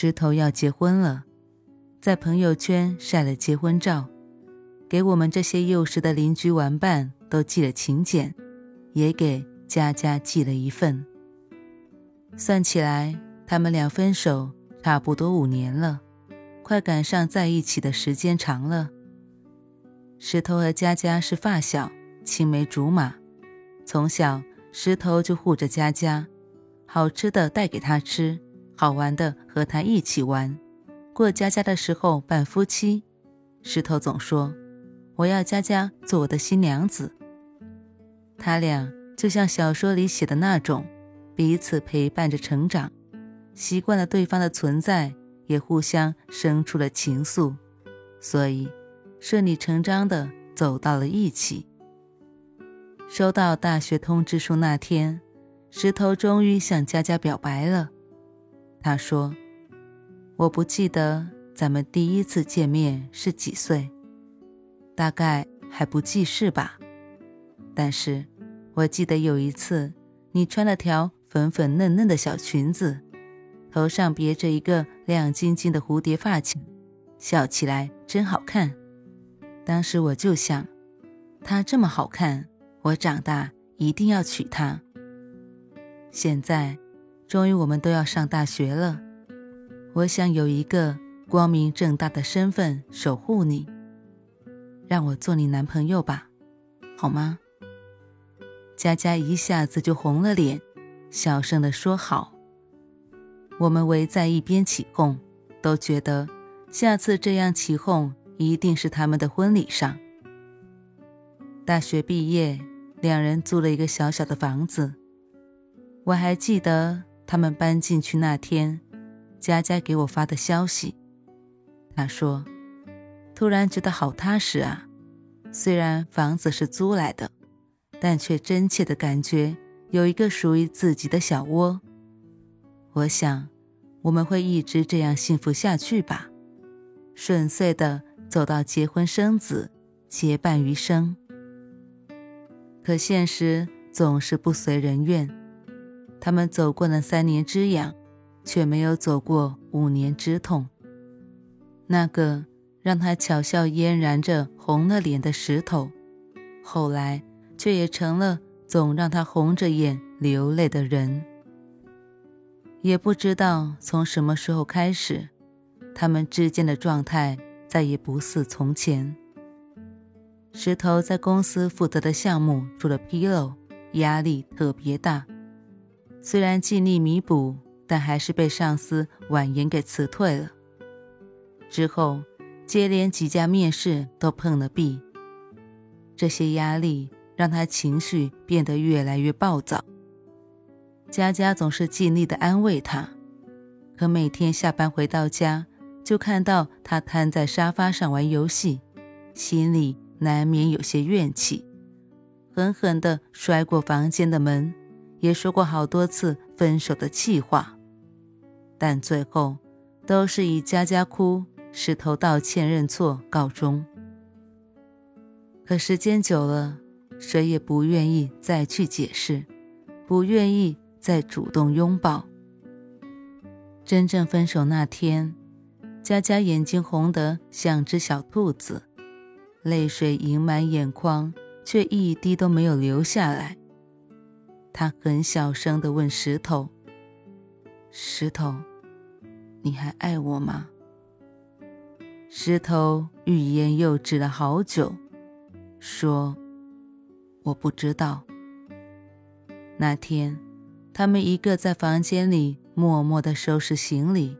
石头要结婚了，在朋友圈晒了结婚照，给我们这些幼时的邻居玩伴都寄了请柬，也给佳佳寄了一份。算起来，他们俩分手差不多五年了，快赶上在一起的时间长了。石头和佳佳是发小，青梅竹马，从小石头就护着佳佳，好吃的带给她吃。好玩的和他一起玩，过家家的时候扮夫妻。石头总说：“我要佳佳做我的新娘子。”他俩就像小说里写的那种，彼此陪伴着成长，习惯了对方的存在，也互相生出了情愫，所以顺理成章的走到了一起。收到大学通知书那天，石头终于向佳佳表白了。他说：“我不记得咱们第一次见面是几岁，大概还不记事吧。但是，我记得有一次，你穿了条粉粉嫩嫩的小裙子，头上别着一个亮晶晶的蝴蝶发卡，笑起来真好看。当时我就想，她这么好看，我长大一定要娶她。现在。”终于，我们都要上大学了。我想有一个光明正大的身份守护你，让我做你男朋友吧，好吗？佳佳一下子就红了脸，小声的说：“好。”我们围在一边起哄，都觉得下次这样起哄一定是他们的婚礼上。大学毕业，两人租了一个小小的房子，我还记得。他们搬进去那天，佳佳给我发的消息。她说：“突然觉得好踏实啊，虽然房子是租来的，但却真切的感觉有一个属于自己的小窝。我想，我们会一直这样幸福下去吧，顺遂的走到结婚生子，结伴余生。可现实总是不随人愿。”他们走过了三年之痒，却没有走过五年之痛。那个让他巧笑嫣然着红了脸的石头，后来却也成了总让他红着眼流泪的人。也不知道从什么时候开始，他们之间的状态再也不似从前。石头在公司负责的项目出了纰漏，压力特别大。虽然尽力弥补，但还是被上司婉言给辞退了。之后，接连几家面试都碰了壁，这些压力让他情绪变得越来越暴躁。佳佳总是尽力的安慰他，可每天下班回到家，就看到他瘫在沙发上玩游戏，心里难免有些怨气，狠狠地摔过房间的门。也说过好多次分手的气话，但最后都是以佳佳哭、石头道歉认错告终。可时间久了，谁也不愿意再去解释，不愿意再主动拥抱。真正分手那天，佳佳眼睛红得像只小兔子，泪水盈满眼眶，却一滴都没有流下来。他很小声的问石头：“石头，你还爱我吗？”石头欲言又止了好久，说：“我不知道。”那天，他们一个在房间里默默的收拾行李，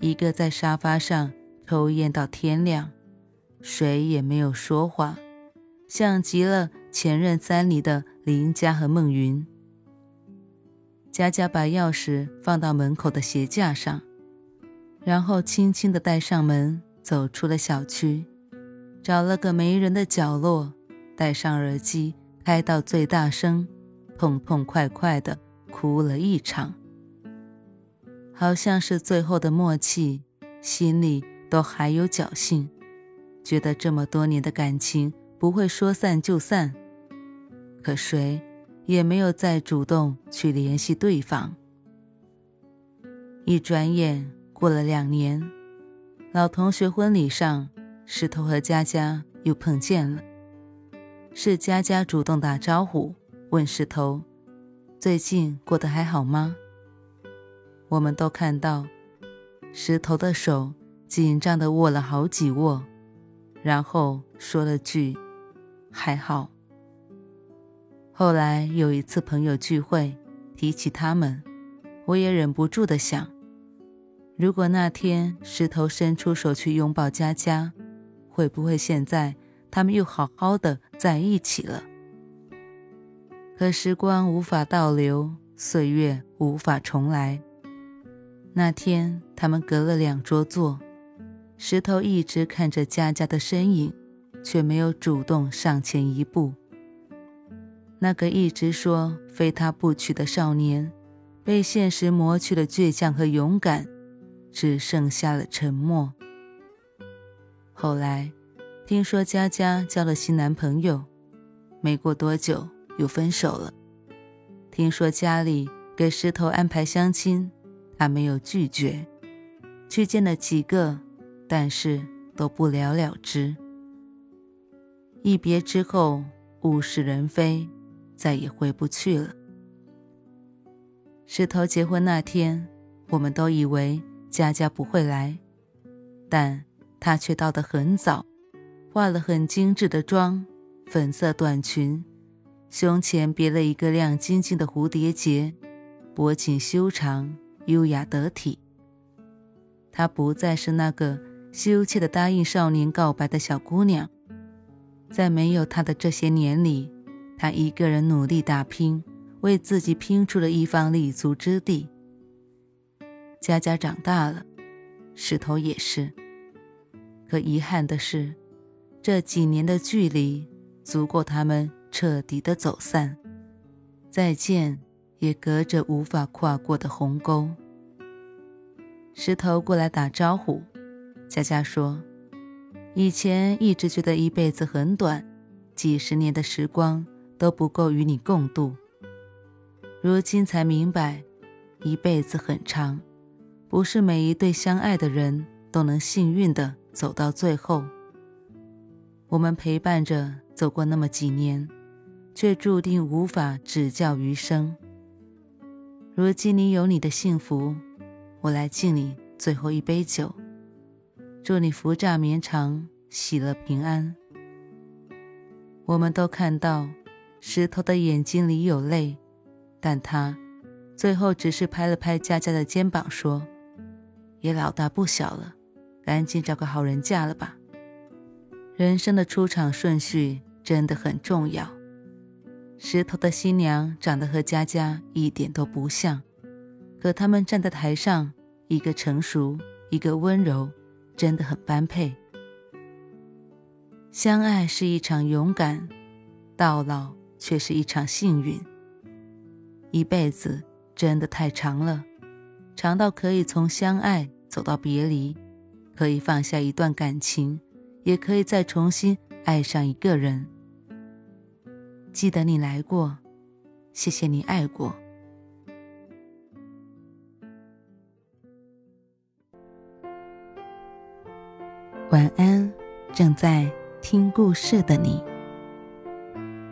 一个在沙发上抽烟到天亮，谁也没有说话，像极了《前任三》里的林佳和孟云。佳佳把钥匙放到门口的鞋架上，然后轻轻地带上门，走出了小区，找了个没人的角落，戴上耳机，开到最大声，痛痛快快地哭了一场。好像是最后的默契，心里都还有侥幸，觉得这么多年的感情不会说散就散。可谁也没有再主动去联系对方。一转眼。过了两年，老同学婚礼上，石头和佳佳又碰见了。是佳佳主动打招呼，问石头：“最近过得还好吗？”我们都看到，石头的手紧张地握了好几握，然后说了句：“还好。”后来有一次朋友聚会，提起他们，我也忍不住的想。如果那天石头伸出手去拥抱佳佳，会不会现在他们又好好的在一起了？可时光无法倒流，岁月无法重来。那天他们隔了两桌坐，石头一直看着佳佳的身影，却没有主动上前一步。那个一直说非他不娶的少年，被现实磨去了倔强和勇敢。只剩下了沉默。后来，听说佳佳交了新男朋友，没过多久又分手了。听说家里给石头安排相亲，他没有拒绝，去见了几个，但是都不了了之。一别之后，物是人非，再也回不去了。石头结婚那天，我们都以为。佳佳不会来，但她却到得很早，化了很精致的妆，粉色短裙，胸前别了一个亮晶晶的蝴蝶结，脖颈修长，优雅得体。她不再是那个羞怯的答应少年告白的小姑娘，在没有他的这些年里，他一个人努力打拼，为自己拼出了一方立足之地。佳佳长大了，石头也是。可遗憾的是，这几年的距离足够他们彻底的走散，再见也隔着无法跨过的鸿沟。石头过来打招呼，佳佳说：“以前一直觉得一辈子很短，几十年的时光都不够与你共度，如今才明白，一辈子很长。”不是每一对相爱的人都能幸运的走到最后。我们陪伴着走过那么几年，却注定无法指教余生。如今你有你的幸福，我来敬你最后一杯酒，祝你福乍绵长，喜乐平安。我们都看到石头的眼睛里有泪，但他最后只是拍了拍佳佳的肩膀，说。也老大不小了，赶紧找个好人嫁了吧。人生的出场顺序真的很重要。石头的新娘长得和佳佳一点都不像，可他们站在台上，一个成熟，一个温柔，真的很般配。相爱是一场勇敢，到老却是一场幸运。一辈子真的太长了。长到可以从相爱走到别离，可以放下一段感情，也可以再重新爱上一个人。记得你来过，谢谢你爱过。晚安，正在听故事的你。